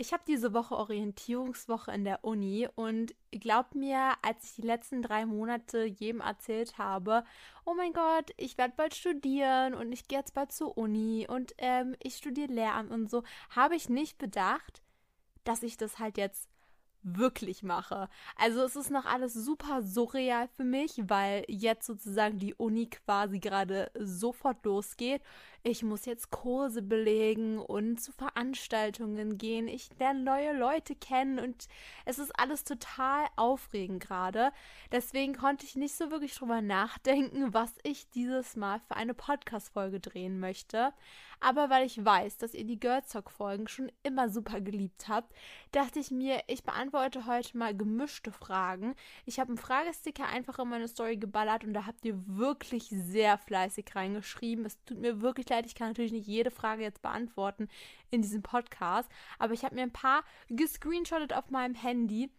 Ich habe diese Woche Orientierungswoche in der Uni und glaubt mir, als ich die letzten drei Monate jedem erzählt habe, oh mein Gott, ich werde bald studieren und ich gehe jetzt bald zur Uni und ähm, ich studiere Lehramt und so, habe ich nicht bedacht, dass ich das halt jetzt wirklich mache. Also es ist noch alles super surreal für mich, weil jetzt sozusagen die Uni quasi gerade sofort losgeht. Ich muss jetzt Kurse belegen und zu Veranstaltungen gehen. Ich lerne neue Leute kennen und es ist alles total aufregend gerade. Deswegen konnte ich nicht so wirklich drüber nachdenken, was ich dieses Mal für eine Podcast-Folge drehen möchte. Aber weil ich weiß, dass ihr die Girls Talk Folgen schon immer super geliebt habt, dachte ich mir, ich beantworte heute mal gemischte Fragen. Ich habe einen Fragesticker einfach in meine Story geballert und da habt ihr wirklich sehr fleißig reingeschrieben. Es tut mir wirklich leid, ich kann natürlich nicht jede Frage jetzt beantworten in diesem Podcast, aber ich habe mir ein paar gescreenshottet auf meinem Handy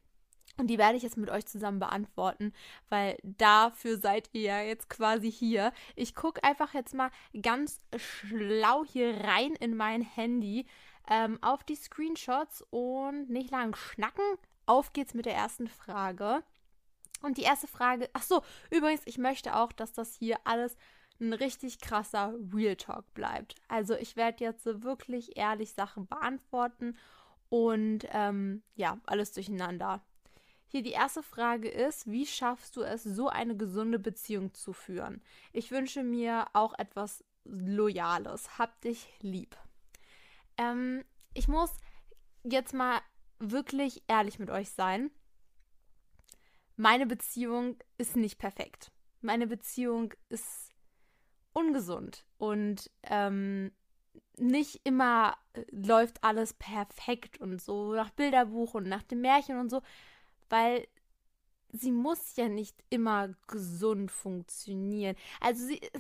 und die werde ich jetzt mit euch zusammen beantworten, weil dafür seid ihr ja jetzt quasi hier. Ich gucke einfach jetzt mal ganz schlau hier rein in mein Handy ähm, auf die Screenshots und nicht lang schnacken. Auf geht's mit der ersten Frage. Und die erste Frage, ach so, übrigens, ich möchte auch, dass das hier alles ein richtig krasser Real Talk bleibt. Also ich werde jetzt wirklich ehrlich Sachen beantworten und ähm, ja, alles durcheinander. Hier die erste Frage ist, wie schaffst du es, so eine gesunde Beziehung zu führen? Ich wünsche mir auch etwas Loyales. Hab dich lieb. Ähm, ich muss jetzt mal wirklich ehrlich mit euch sein. Meine Beziehung ist nicht perfekt. Meine Beziehung ist ungesund und ähm, nicht immer läuft alles perfekt und so nach Bilderbuch und nach dem Märchen und so weil sie muss ja nicht immer gesund funktionieren. Also sie.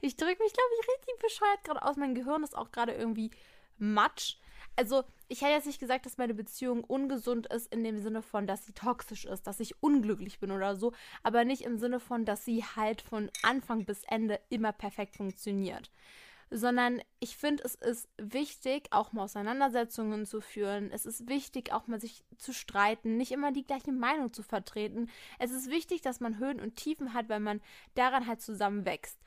Ich drücke mich, glaube ich, richtig bescheuert gerade aus. Mein Gehirn ist auch gerade irgendwie matsch. Also, ich hätte jetzt nicht gesagt, dass meine Beziehung ungesund ist, in dem Sinne von, dass sie toxisch ist, dass ich unglücklich bin oder so, aber nicht im Sinne von, dass sie halt von Anfang bis Ende immer perfekt funktioniert sondern ich finde, es ist wichtig, auch mal Auseinandersetzungen zu führen. Es ist wichtig, auch mal sich zu streiten, nicht immer die gleiche Meinung zu vertreten. Es ist wichtig, dass man Höhen und Tiefen hat, weil man daran halt zusammen wächst.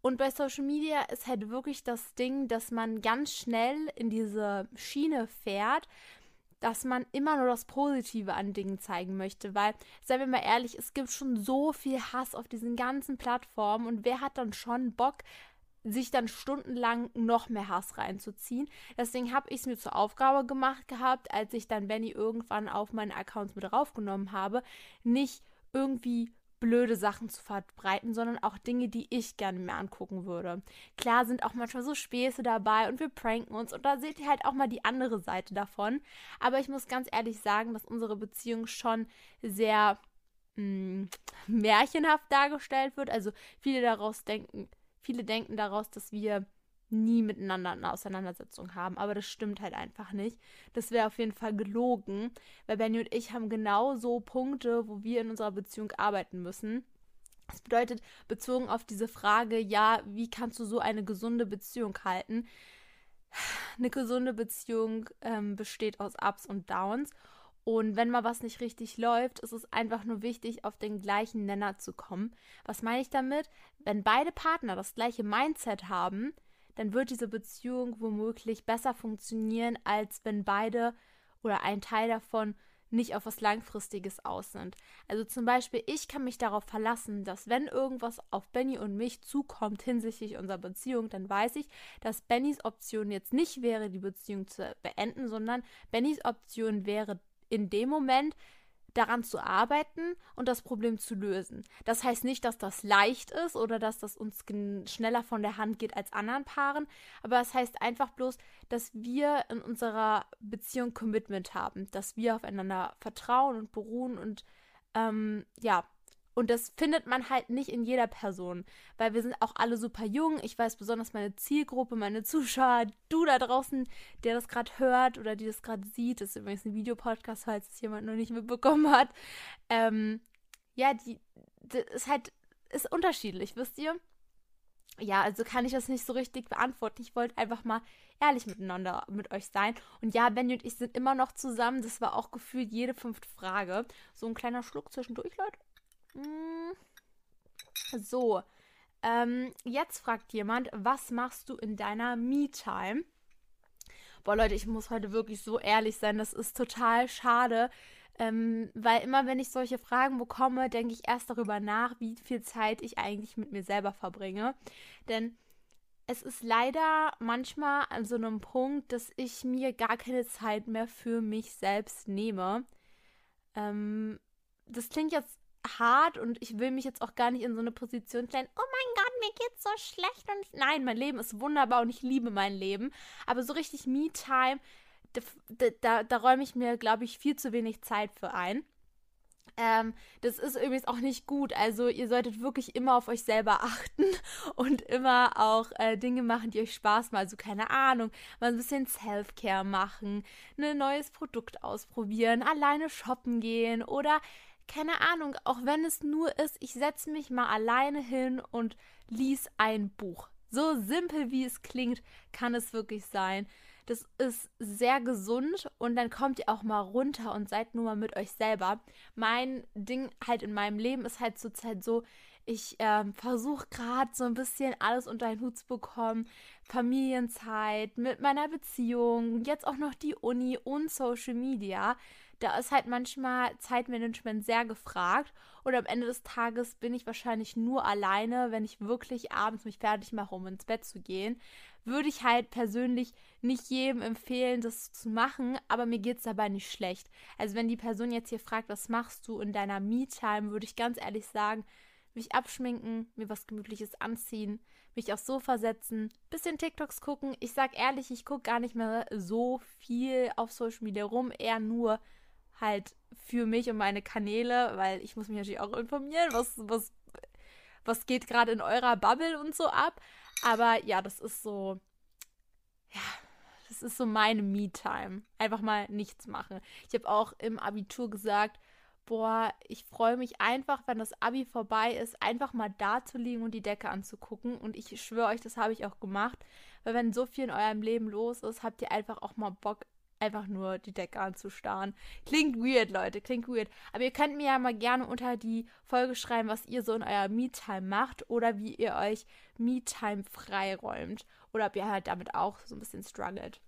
Und bei Social Media ist halt wirklich das Ding, dass man ganz schnell in diese Schiene fährt, dass man immer nur das Positive an Dingen zeigen möchte, weil, seien wir mal ehrlich, es gibt schon so viel Hass auf diesen ganzen Plattformen und wer hat dann schon Bock, sich dann stundenlang noch mehr Hass reinzuziehen. Deswegen habe ich es mir zur Aufgabe gemacht gehabt, als ich dann Benny irgendwann auf meine Accounts mit raufgenommen habe, nicht irgendwie blöde Sachen zu verbreiten, sondern auch Dinge, die ich gerne mir angucken würde. Klar sind auch manchmal so Späße dabei und wir pranken uns und da seht ihr halt auch mal die andere Seite davon. Aber ich muss ganz ehrlich sagen, dass unsere Beziehung schon sehr mh, mm, märchenhaft dargestellt wird. Also viele daraus denken, Viele denken daraus, dass wir nie miteinander eine Auseinandersetzung haben, aber das stimmt halt einfach nicht. Das wäre auf jeden Fall gelogen, weil Benny und ich haben genau so Punkte, wo wir in unserer Beziehung arbeiten müssen. Das bedeutet, bezogen auf diese Frage, ja, wie kannst du so eine gesunde Beziehung halten? Eine gesunde Beziehung ähm, besteht aus Ups und Downs und wenn mal was nicht richtig läuft, ist es einfach nur wichtig, auf den gleichen Nenner zu kommen. Was meine ich damit? Wenn beide Partner das gleiche Mindset haben, dann wird diese Beziehung womöglich besser funktionieren, als wenn beide oder ein Teil davon nicht auf was Langfristiges aus sind. Also zum Beispiel, ich kann mich darauf verlassen, dass wenn irgendwas auf Benny und mich zukommt hinsichtlich unserer Beziehung, dann weiß ich, dass Bennys Option jetzt nicht wäre, die Beziehung zu beenden, sondern Bennys Option wäre, in dem Moment daran zu arbeiten und das Problem zu lösen. Das heißt nicht, dass das leicht ist oder dass das uns schneller von der Hand geht als anderen Paaren, aber es das heißt einfach bloß, dass wir in unserer Beziehung Commitment haben, dass wir aufeinander vertrauen und beruhen und ähm, ja, und das findet man halt nicht in jeder Person, weil wir sind auch alle super jung. Ich weiß besonders meine Zielgruppe, meine Zuschauer, du da draußen, der das gerade hört oder die das gerade sieht. Das ist übrigens ein Videopodcast, falls es jemand noch nicht mitbekommen hat. Ähm, ja, die, das ist halt, ist unterschiedlich, wisst ihr? Ja, also kann ich das nicht so richtig beantworten. Ich wollte einfach mal ehrlich miteinander mit euch sein. Und ja, Benny und ich sind immer noch zusammen. Das war auch gefühlt jede fünfte Frage. So ein kleiner Schluck zwischendurch, Leute. Mm. So, ähm, jetzt fragt jemand, was machst du in deiner Me-Time? Boah, Leute, ich muss heute wirklich so ehrlich sein. Das ist total schade. Ähm, weil immer, wenn ich solche Fragen bekomme, denke ich erst darüber nach, wie viel Zeit ich eigentlich mit mir selber verbringe. Denn es ist leider manchmal an so einem Punkt, dass ich mir gar keine Zeit mehr für mich selbst nehme. Ähm, das klingt jetzt hart und ich will mich jetzt auch gar nicht in so eine Position stellen, oh mein Gott, mir geht's so schlecht und nein, mein Leben ist wunderbar und ich liebe mein Leben. Aber so richtig Me-Time, da, da, da räume ich mir, glaube ich, viel zu wenig Zeit für ein. Ähm, das ist übrigens auch nicht gut. Also ihr solltet wirklich immer auf euch selber achten und immer auch äh, Dinge machen, die euch Spaß machen. Also keine Ahnung, mal ein bisschen Self-Care machen, ein neues Produkt ausprobieren, alleine shoppen gehen oder keine Ahnung, auch wenn es nur ist, ich setze mich mal alleine hin und lies ein Buch. So simpel wie es klingt, kann es wirklich sein. Das ist sehr gesund und dann kommt ihr auch mal runter und seid nur mal mit euch selber. Mein Ding halt in meinem Leben ist halt zurzeit so, ich ähm, versuche gerade so ein bisschen alles unter einen Hut zu bekommen. Familienzeit, mit meiner Beziehung, jetzt auch noch die Uni und Social Media da ist halt manchmal Zeitmanagement sehr gefragt und am Ende des Tages bin ich wahrscheinlich nur alleine, wenn ich wirklich abends mich fertig mache, um ins Bett zu gehen. Würde ich halt persönlich nicht jedem empfehlen, das zu machen, aber mir geht es dabei nicht schlecht. Also wenn die Person jetzt hier fragt, was machst du in deiner Me-Time, würde ich ganz ehrlich sagen, mich abschminken, mir was Gemütliches anziehen, mich aufs Sofa setzen, bisschen TikToks gucken. Ich sag ehrlich, ich gucke gar nicht mehr so viel auf Social Media rum, eher nur halt für mich und meine Kanäle, weil ich muss mich natürlich auch informieren, was, was, was geht gerade in eurer Bubble und so ab. Aber ja, das ist so, ja, das ist so meine Me-Time. Einfach mal nichts machen. Ich habe auch im Abitur gesagt, boah, ich freue mich einfach, wenn das Abi vorbei ist, einfach mal da zu liegen und die Decke anzugucken. Und ich schwöre euch, das habe ich auch gemacht. Weil wenn so viel in eurem Leben los ist, habt ihr einfach auch mal Bock, einfach nur die Decke anzustarren. Klingt weird, Leute, klingt weird. Aber ihr könnt mir ja mal gerne unter die Folge schreiben, was ihr so in eurer Me-Time macht oder wie ihr euch Me-Time freiräumt. Oder ob ihr halt damit auch so ein bisschen struggelt.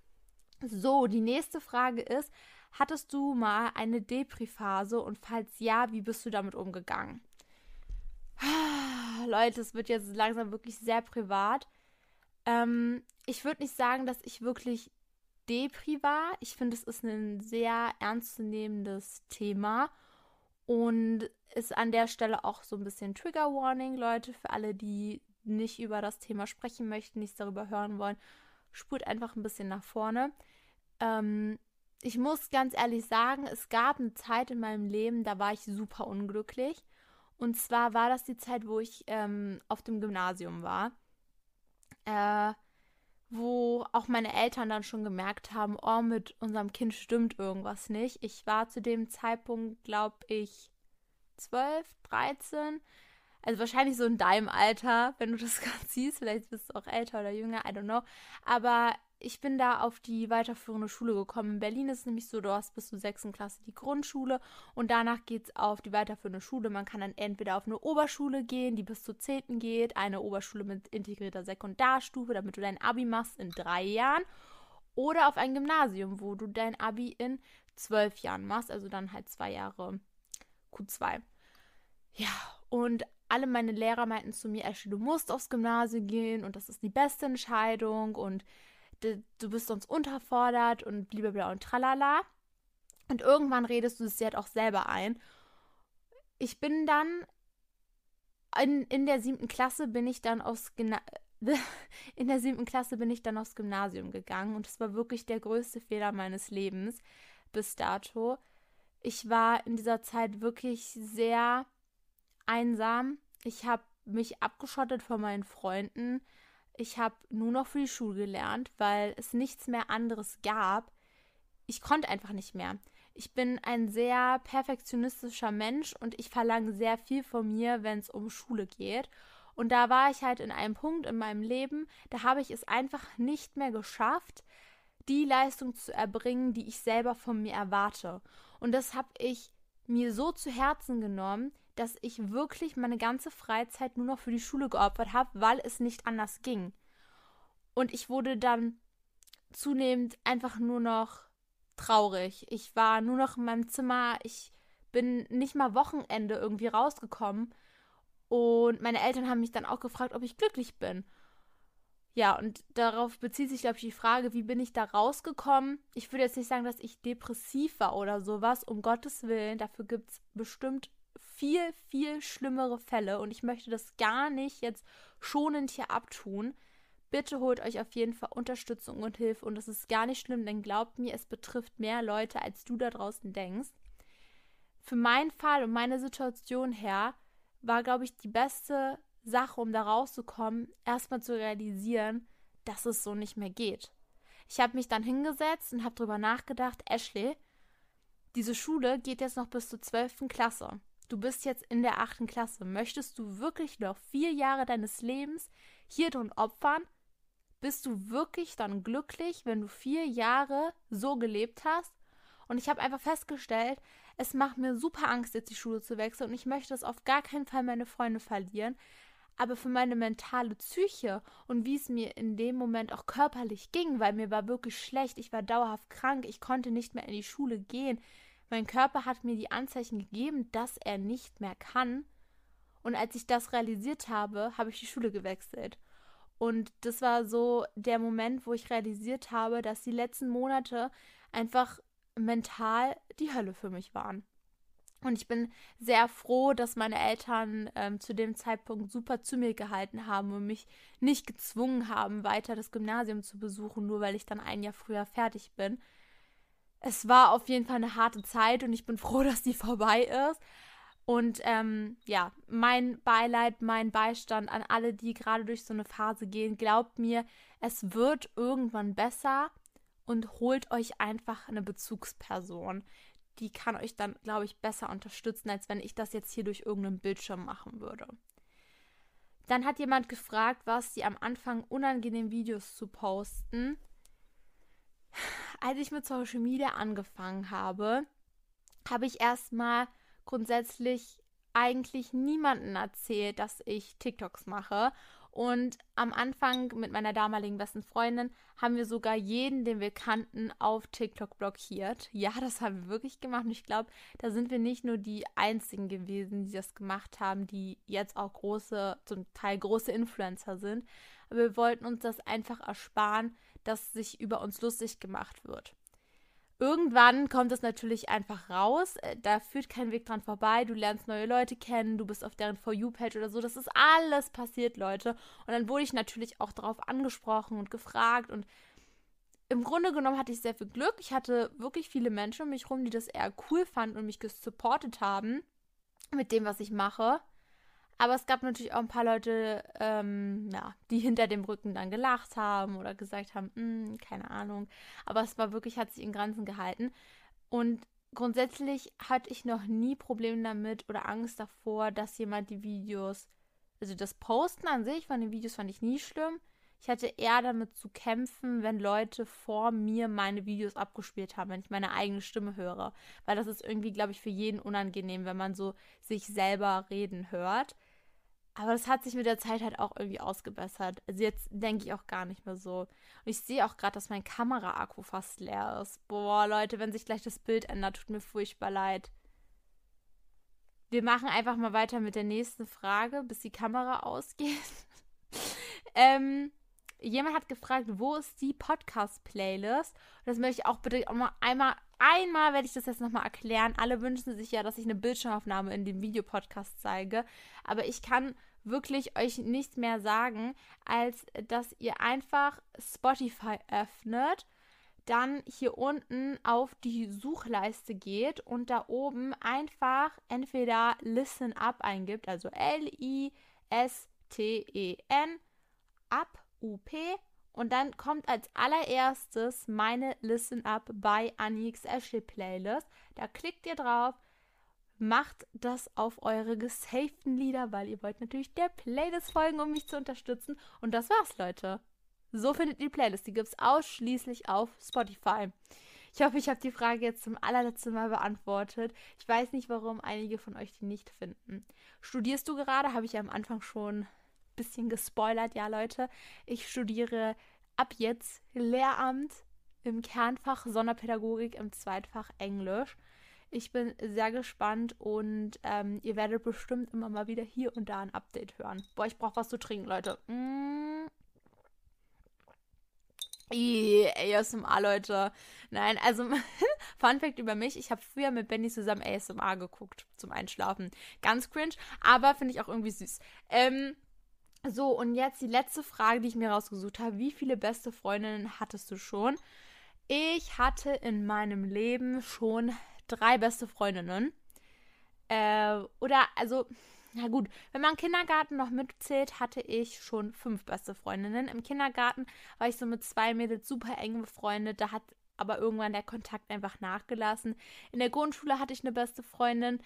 So, die nächste Frage ist, hattest du mal eine Depri-Phase und falls ja, wie bist du damit umgegangen? Leute, es wird jetzt langsam wirklich sehr privat. Ähm, ich würde nicht sagen, dass ich wirklich Depri war. Ich finde, es ist ein sehr ernstzunehmendes Thema und ist an der Stelle auch so ein bisschen Trigger Warning, Leute, für alle, die nicht über das Thema sprechen möchten, nichts darüber hören wollen. Spurt einfach ein bisschen nach vorne. Ähm, ich muss ganz ehrlich sagen, es gab eine Zeit in meinem Leben, da war ich super unglücklich. Und zwar war das die Zeit, wo ich ähm, auf dem Gymnasium war. Äh, wo auch meine Eltern dann schon gemerkt haben, oh, mit unserem Kind stimmt irgendwas nicht. Ich war zu dem Zeitpunkt, glaube ich, 12, 13. Also wahrscheinlich so in deinem Alter, wenn du das gerade siehst. Vielleicht bist du auch älter oder jünger, I don't know. Aber ich bin da auf die weiterführende Schule gekommen. In Berlin ist es nämlich so, du hast bis zur sechsten Klasse die Grundschule und danach geht es auf die weiterführende Schule. Man kann dann entweder auf eine Oberschule gehen, die bis zur zehnten geht, eine Oberschule mit integrierter Sekundarstufe, damit du dein Abi machst in drei Jahren, oder auf ein Gymnasium, wo du dein Abi in zwölf Jahren machst, also dann halt zwei Jahre Q2. Ja, und alle meine Lehrer meinten zu mir, Ashley, du musst aufs Gymnasium gehen und das ist die beste Entscheidung und du bist sonst unterfordert und blablabla und tralala. Und irgendwann redest du es dir halt auch selber ein. Ich bin dann in, in der siebten Klasse bin ich dann aufs Gymna in der siebten Klasse bin ich dann aufs Gymnasium gegangen und es war wirklich der größte Fehler meines Lebens bis dato. Ich war in dieser Zeit wirklich sehr einsam. Ich habe mich abgeschottet von meinen Freunden ich habe nur noch für die Schule gelernt, weil es nichts mehr anderes gab. Ich konnte einfach nicht mehr. Ich bin ein sehr perfektionistischer Mensch und ich verlange sehr viel von mir, wenn es um Schule geht. Und da war ich halt in einem Punkt in meinem Leben, da habe ich es einfach nicht mehr geschafft, die Leistung zu erbringen, die ich selber von mir erwarte. Und das habe ich mir so zu Herzen genommen, dass ich wirklich meine ganze Freizeit nur noch für die Schule geopfert habe, weil es nicht anders ging. Und ich wurde dann zunehmend einfach nur noch traurig. Ich war nur noch in meinem Zimmer. Ich bin nicht mal Wochenende irgendwie rausgekommen. Und meine Eltern haben mich dann auch gefragt, ob ich glücklich bin. Ja, und darauf bezieht sich, glaube ich, die Frage, wie bin ich da rausgekommen? Ich würde jetzt nicht sagen, dass ich depressiv war oder sowas, um Gottes Willen. Dafür gibt es bestimmt viel, viel schlimmere Fälle und ich möchte das gar nicht jetzt schonend hier abtun. Bitte holt euch auf jeden Fall Unterstützung und Hilfe und das ist gar nicht schlimm, denn glaubt mir, es betrifft mehr Leute, als du da draußen denkst. Für meinen Fall und meine Situation her war, glaube ich, die beste Sache, um da rauszukommen, erstmal zu realisieren, dass es so nicht mehr geht. Ich habe mich dann hingesetzt und habe darüber nachgedacht, Ashley, diese Schule geht jetzt noch bis zur 12. Klasse. Du bist jetzt in der 8. Klasse. Möchtest du wirklich noch vier Jahre deines Lebens hier drin opfern? Bist du wirklich dann glücklich, wenn du vier Jahre so gelebt hast? Und ich habe einfach festgestellt, es macht mir super Angst, jetzt die Schule zu wechseln und ich möchte das auf gar keinen Fall meine Freunde verlieren aber für meine mentale Psyche und wie es mir in dem Moment auch körperlich ging, weil mir war wirklich schlecht, ich war dauerhaft krank, ich konnte nicht mehr in die Schule gehen. Mein Körper hat mir die Anzeichen gegeben, dass er nicht mehr kann. Und als ich das realisiert habe, habe ich die Schule gewechselt. Und das war so der Moment, wo ich realisiert habe, dass die letzten Monate einfach mental die Hölle für mich waren. Und ich bin sehr froh, dass meine Eltern ähm, zu dem Zeitpunkt super zu mir gehalten haben und mich nicht gezwungen haben, weiter das Gymnasium zu besuchen, nur weil ich dann ein Jahr früher fertig bin. Es war auf jeden Fall eine harte Zeit und ich bin froh, dass die vorbei ist. Und ähm, ja, mein Beileid, mein Beistand an alle, die gerade durch so eine Phase gehen, glaubt mir, es wird irgendwann besser und holt euch einfach eine Bezugsperson die kann euch dann, glaube ich, besser unterstützen, als wenn ich das jetzt hier durch irgendeinen Bildschirm machen würde. Dann hat jemand gefragt, was sie am Anfang unangenehm Videos zu posten. Als ich mit Social Media angefangen habe, habe ich erstmal grundsätzlich eigentlich niemanden erzählt, dass ich TikToks mache und am Anfang mit meiner damaligen besten Freundin haben wir sogar jeden, den wir kannten, auf TikTok blockiert. Ja, das haben wir wirklich gemacht. Und ich glaube, da sind wir nicht nur die einzigen gewesen, die das gemacht haben, die jetzt auch große, zum Teil große Influencer sind. Aber wir wollten uns das einfach ersparen, dass sich über uns lustig gemacht wird. Irgendwann kommt es natürlich einfach raus. Äh, da führt kein Weg dran vorbei. Du lernst neue Leute kennen, du bist auf deren For You-Page oder so. Das ist alles passiert, Leute. Und dann wurde ich natürlich auch darauf angesprochen und gefragt. Und im Grunde genommen hatte ich sehr viel Glück. Ich hatte wirklich viele Menschen um mich herum, die das eher cool fanden und mich gesupportet haben mit dem, was ich mache. Aber es gab natürlich auch ein paar Leute, ähm, ja, die hinter dem Rücken dann gelacht haben oder gesagt haben, hm, keine Ahnung. Aber es war wirklich, hat sich in Grenzen gehalten. Und grundsätzlich hatte ich noch nie Probleme damit oder Angst davor, dass jemand die Videos, also das Posten an sich von den Videos fand ich nie schlimm. Ich hatte eher damit zu kämpfen, wenn Leute vor mir meine Videos abgespielt haben, wenn ich meine eigene Stimme höre. Weil das ist irgendwie, glaube ich, für jeden unangenehm, wenn man so sich selber reden hört. Aber das hat sich mit der Zeit halt auch irgendwie ausgebessert. Also jetzt denke ich auch gar nicht mehr so. Und ich sehe auch gerade, dass mein Kameraakku fast leer ist. Boah, Leute, wenn sich gleich das Bild ändert, tut mir furchtbar leid. Wir machen einfach mal weiter mit der nächsten Frage, bis die Kamera ausgeht. ähm, jemand hat gefragt, wo ist die Podcast-Playlist? Das möchte ich auch bitte auch mal einmal, einmal werde ich das jetzt nochmal erklären. Alle wünschen sich ja, dass ich eine Bildschirmaufnahme in dem Videopodcast zeige. Aber ich kann wirklich euch nichts mehr sagen, als dass ihr einfach Spotify öffnet, dann hier unten auf die Suchleiste geht und da oben einfach entweder Listen Up eingibt, also L-I-S-T-E-N, Up, U-P und dann kommt als allererstes meine Listen Up bei Anix Ashley Playlist. Da klickt ihr drauf, macht das auf eure gesavten Lieder, weil ihr wollt natürlich der Playlist folgen, um mich zu unterstützen. Und das war's, Leute. So findet ihr die Playlist. Die gibt's ausschließlich auf Spotify. Ich hoffe, ich habe die Frage jetzt zum allerletzten Mal beantwortet. Ich weiß nicht, warum einige von euch die nicht finden. Studierst du gerade? Habe ich ja am Anfang schon ein bisschen gespoilert. Ja, Leute, ich studiere ab jetzt Lehramt im Kernfach Sonderpädagogik im Zweitfach Englisch. Ich bin sehr gespannt und ähm, ihr werdet bestimmt immer mal wieder hier und da ein Update hören. Boah, ich brauche was zu trinken, Leute. Mm. ASMR, Leute. Nein, also Fun Fact über mich, ich habe früher mit Benny zusammen ASMR geguckt zum Einschlafen. Ganz cringe, aber finde ich auch irgendwie süß. Ähm, so, und jetzt die letzte Frage, die ich mir rausgesucht habe. Wie viele beste Freundinnen hattest du schon? Ich hatte in meinem Leben schon drei beste Freundinnen. Äh, oder, also, na gut, wenn man Kindergarten noch mitzählt, hatte ich schon fünf beste Freundinnen. Im Kindergarten war ich so mit zwei Mädels super eng befreundet. Da hat aber irgendwann der Kontakt einfach nachgelassen. In der Grundschule hatte ich eine beste Freundin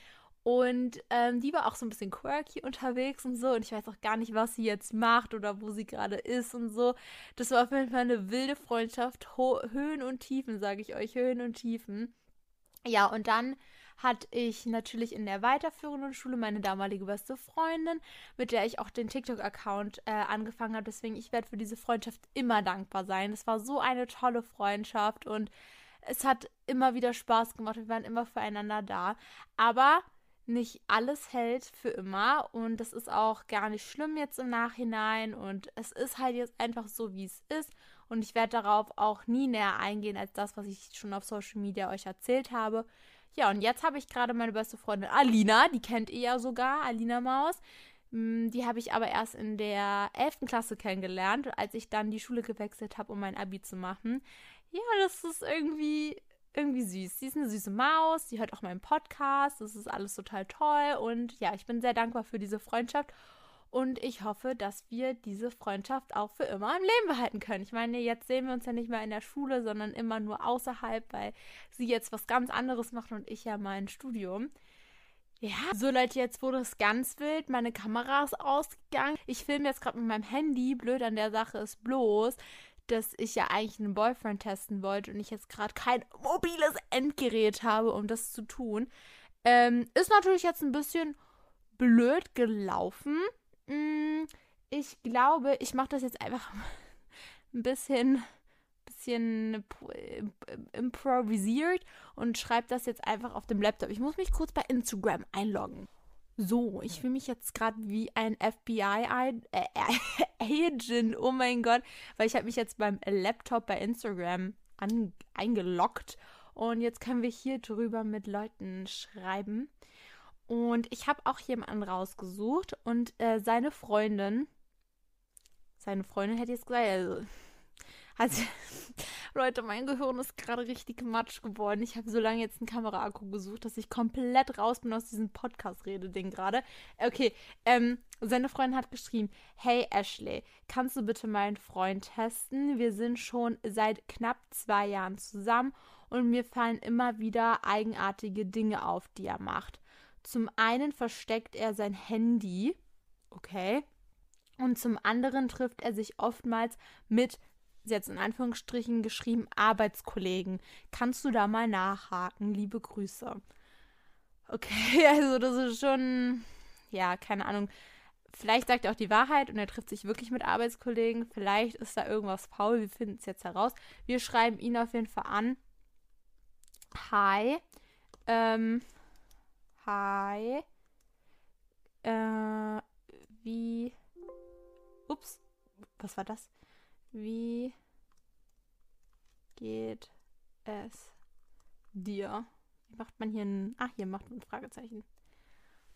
und ähm, die war auch so ein bisschen quirky unterwegs und so. Und ich weiß auch gar nicht, was sie jetzt macht oder wo sie gerade ist und so. Das war auf jeden Fall eine wilde Freundschaft. Ho Höhen und Tiefen, sage ich euch. Höhen und Tiefen. Ja, und dann hatte ich natürlich in der weiterführenden Schule meine damalige beste Freundin, mit der ich auch den TikTok-Account äh, angefangen habe. Deswegen, ich werde für diese Freundschaft immer dankbar sein. Es war so eine tolle Freundschaft und es hat immer wieder Spaß gemacht. Wir waren immer füreinander da. Aber nicht alles hält für immer und das ist auch gar nicht schlimm jetzt im Nachhinein und es ist halt jetzt einfach so, wie es ist und ich werde darauf auch nie näher eingehen als das, was ich schon auf Social Media euch erzählt habe. Ja, und jetzt habe ich gerade meine beste Freundin Alina, die kennt ihr ja sogar, Alina Maus. Mm, die habe ich aber erst in der 11. Klasse kennengelernt, als ich dann die Schule gewechselt habe, um mein Abi zu machen. Ja, das ist irgendwie irgendwie süß. Sie ist eine süße Maus, sie hört auch meinen Podcast, das ist alles total toll und ja, ich bin sehr dankbar für diese Freundschaft und ich hoffe, dass wir diese Freundschaft auch für immer im Leben behalten können. Ich meine, jetzt sehen wir uns ja nicht mehr in der Schule, sondern immer nur außerhalb, weil sie jetzt was ganz anderes macht und ich ja mein Studium. Ja, so Leute, jetzt wurde es ganz wild. Meine Kamera ist ausgegangen. Ich filme jetzt gerade mit meinem Handy. Blöd an der Sache ist bloß, dass ich ja eigentlich einen Boyfriend testen wollte und ich jetzt gerade kein mobiles Endgerät habe, um das zu tun. Ähm, ist natürlich jetzt ein bisschen blöd gelaufen. Hm, ich glaube, ich mache das jetzt einfach ein bisschen, bisschen improvisiert und schreibe das jetzt einfach auf dem Laptop. Ich muss mich kurz bei Instagram einloggen. So, ich fühle mich jetzt gerade wie ein FBI-Agent. Äh, oh mein Gott. Weil ich habe mich jetzt beim Laptop bei Instagram an, eingeloggt. Und jetzt können wir hier drüber mit Leuten schreiben. Und ich habe auch jemanden rausgesucht. Und äh, seine Freundin. Seine Freundin hätte jetzt gesagt, also also, Leute, mein Gehirn ist gerade richtig matsch geworden. Ich habe so lange jetzt einen Kameraakku gesucht, dass ich komplett raus bin aus diesem Podcast-Rede-Ding gerade. Okay, ähm, seine Freundin hat geschrieben: Hey Ashley, kannst du bitte meinen Freund testen? Wir sind schon seit knapp zwei Jahren zusammen und mir fallen immer wieder eigenartige Dinge auf, die er macht. Zum einen versteckt er sein Handy. Okay. Und zum anderen trifft er sich oftmals mit jetzt in Anführungsstrichen geschrieben, Arbeitskollegen. Kannst du da mal nachhaken? Liebe Grüße. Okay, also das ist schon, ja, keine Ahnung. Vielleicht sagt er auch die Wahrheit und er trifft sich wirklich mit Arbeitskollegen. Vielleicht ist da irgendwas faul. Wir finden es jetzt heraus. Wir schreiben ihn auf jeden Fall an. Hi. Ähm, hi. Äh, wie. Ups. Was war das? Wie geht es dir? Wie macht man hier ein. Ach, hier macht man ein Fragezeichen.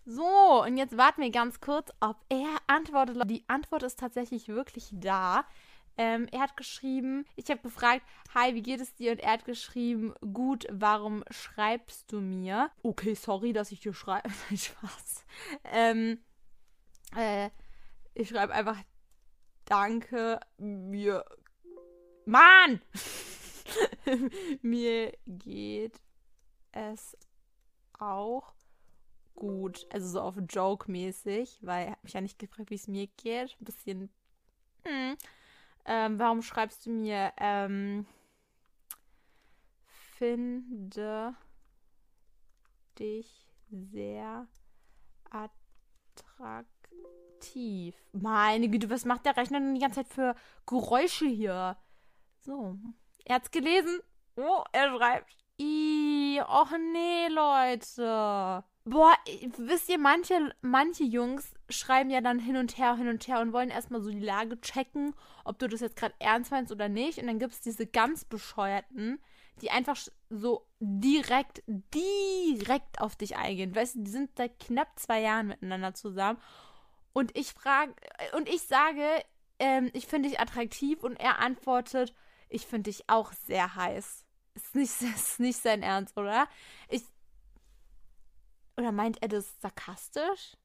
So, und jetzt warten wir ganz kurz, ob er antwortet. Die Antwort ist tatsächlich wirklich da. Ähm, er hat geschrieben, ich habe gefragt, hi, wie geht es dir? Und er hat geschrieben, gut, warum schreibst du mir? Okay, sorry, dass ich dir schreibe. Spaß. Ähm, äh, ich schreibe einfach, danke, mir. Mann! mir geht es auch gut. Also so auf Joke-mäßig, weil er hat mich ja nicht gefragt, wie es mir geht. Ein bisschen. Hm. Ähm, warum schreibst du mir, ähm, finde dich sehr attraktiv. Meine Güte, was macht der Rechner denn die ganze Zeit für Geräusche hier? So. Er hat's gelesen. Oh, er schreibt. I, och nee, Leute. Boah, wisst ihr, manche, manche Jungs schreiben ja dann hin und her, hin und her und wollen erstmal so die Lage checken, ob du das jetzt gerade ernst meinst oder nicht. Und dann gibt es diese ganz bescheuerten, die einfach so direkt, direkt auf dich eingehen. Weißt du, die sind seit knapp zwei Jahren miteinander zusammen. Und ich frage, und ich sage, ähm, ich finde dich attraktiv und er antwortet, ich finde dich auch sehr heiß. Ist nicht, ist nicht sein Ernst, oder? Ich. Oder meint er das sarkastisch?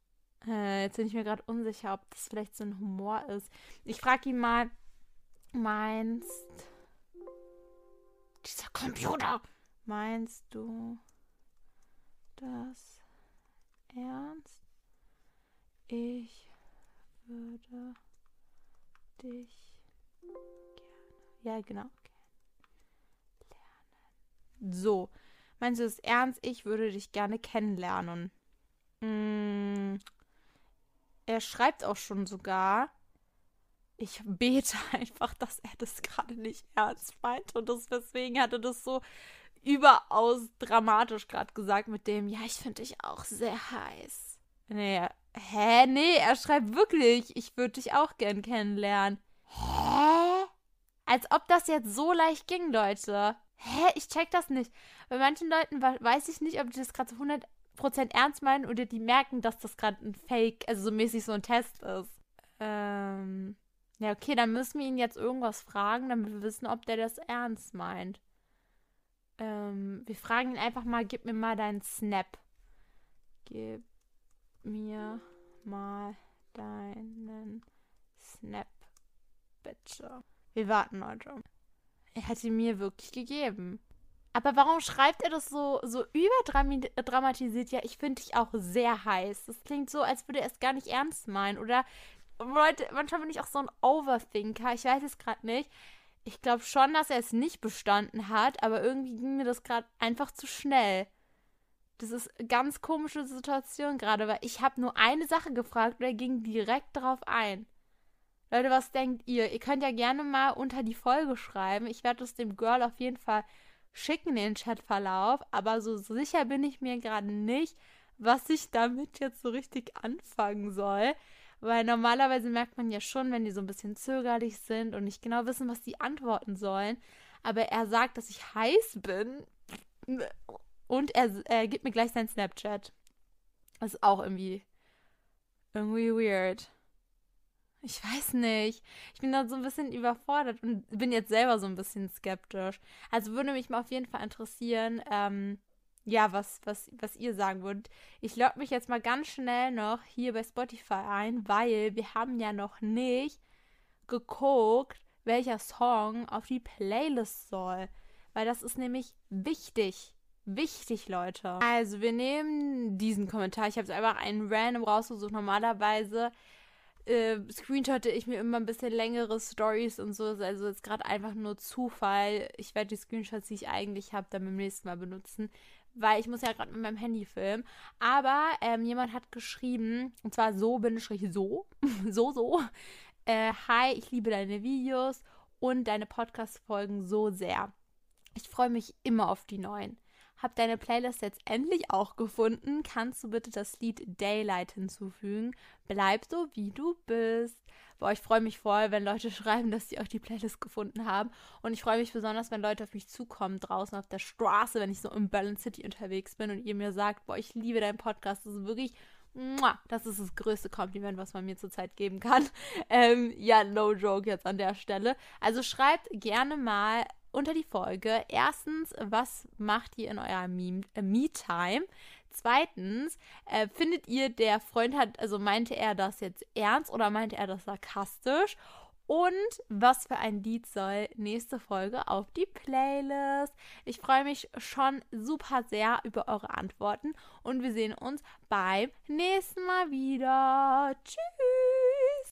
Äh, jetzt bin ich mir gerade unsicher, ob das vielleicht so ein Humor ist. Ich frage ihn mal, meinst. Dieser Computer! Meinst du das ernst? Ich würde dich gerne. Ja, genau. Lernen. So. Meinst du das ernst? Ich würde dich gerne kennenlernen. Mm. Er schreibt auch schon sogar. Ich bete einfach, dass er das gerade nicht ernst meint. Und das, deswegen hatte das so überaus dramatisch gerade gesagt mit dem, ja, ich finde dich auch sehr heiß. Nee, hä? Nee, er schreibt wirklich, ich würde dich auch gern kennenlernen. Hä? Als ob das jetzt so leicht ging, Leute. Hä? Ich check das nicht. Bei manchen Leuten weiß ich nicht, ob die das gerade so 100% ernst meinen oder die merken, dass das gerade ein Fake, also so mäßig so ein Test ist. Ähm. Ja, okay, dann müssen wir ihn jetzt irgendwas fragen, damit wir wissen, ob der das ernst meint. Ähm, wir fragen ihn einfach mal, gib mir mal deinen Snap. Gib mir mal deinen Snap, bitte. Wir warten, Leute. Er hat ihn mir wirklich gegeben. Aber warum schreibt er das so, so überdramatisiert? Ja, ich finde dich auch sehr heiß. Das klingt so, als würde er es gar nicht ernst meinen. Oder Leute, manchmal bin ich auch so ein Overthinker. Ich weiß es gerade nicht. Ich glaube schon, dass er es nicht bestanden hat, aber irgendwie ging mir das gerade einfach zu schnell. Das ist eine ganz komische Situation gerade, weil ich habe nur eine Sache gefragt und er ging direkt darauf ein. Leute, was denkt ihr? Ihr könnt ja gerne mal unter die Folge schreiben. Ich werde es dem Girl auf jeden Fall schicken, den Chatverlauf. Aber so sicher bin ich mir gerade nicht, was ich damit jetzt so richtig anfangen soll. Weil normalerweise merkt man ja schon, wenn die so ein bisschen zögerlich sind und nicht genau wissen, was die antworten sollen. Aber er sagt, dass ich heiß bin. Und er, er gibt mir gleich seinen Snapchat. Das ist auch irgendwie. Irgendwie weird. Ich weiß nicht. Ich bin da so ein bisschen überfordert und bin jetzt selber so ein bisschen skeptisch. Also würde mich mal auf jeden Fall interessieren, ähm, ja, was, was, was ihr sagen würdet. Ich logge mich jetzt mal ganz schnell noch hier bei Spotify ein, weil wir haben ja noch nicht geguckt, welcher Song auf die Playlist soll. Weil das ist nämlich wichtig. Wichtig, Leute. Also, wir nehmen diesen Kommentar. Ich habe jetzt einfach einen random rausgesucht. Normalerweise äh, screenshotte ich mir immer ein bisschen längere Stories und so. Also jetzt gerade einfach nur Zufall. Ich werde die Screenshots, die ich eigentlich habe, dann beim nächsten Mal benutzen weil ich muss ja gerade mit meinem Handy filmen. Aber ähm, jemand hat geschrieben, und zwar so bin ich so, so, so. Äh, Hi, ich liebe deine Videos und deine Podcast-Folgen so sehr. Ich freue mich immer auf die neuen. Hab deine Playlist jetzt endlich auch gefunden. Kannst du bitte das Lied Daylight hinzufügen? Bleib so, wie du bist. Boah, ich freue mich voll, wenn Leute schreiben, dass sie auch die Playlist gefunden haben. Und ich freue mich besonders, wenn Leute auf mich zukommen draußen auf der Straße, wenn ich so im Balance City unterwegs bin und ihr mir sagt, boah, ich liebe deinen Podcast. Das ist wirklich das ist das größte Kompliment, was man mir zurzeit geben kann. Ähm, ja, no joke jetzt an der Stelle. Also schreibt gerne mal unter die Folge. Erstens, was macht ihr in eurer äh, Me-Time? Zweitens, äh, findet ihr, der Freund hat, also meinte er das jetzt ernst oder meinte er das sarkastisch? Und was für ein Lied soll nächste Folge auf die Playlist? Ich freue mich schon super sehr über eure Antworten und wir sehen uns beim nächsten Mal wieder. Tschüss!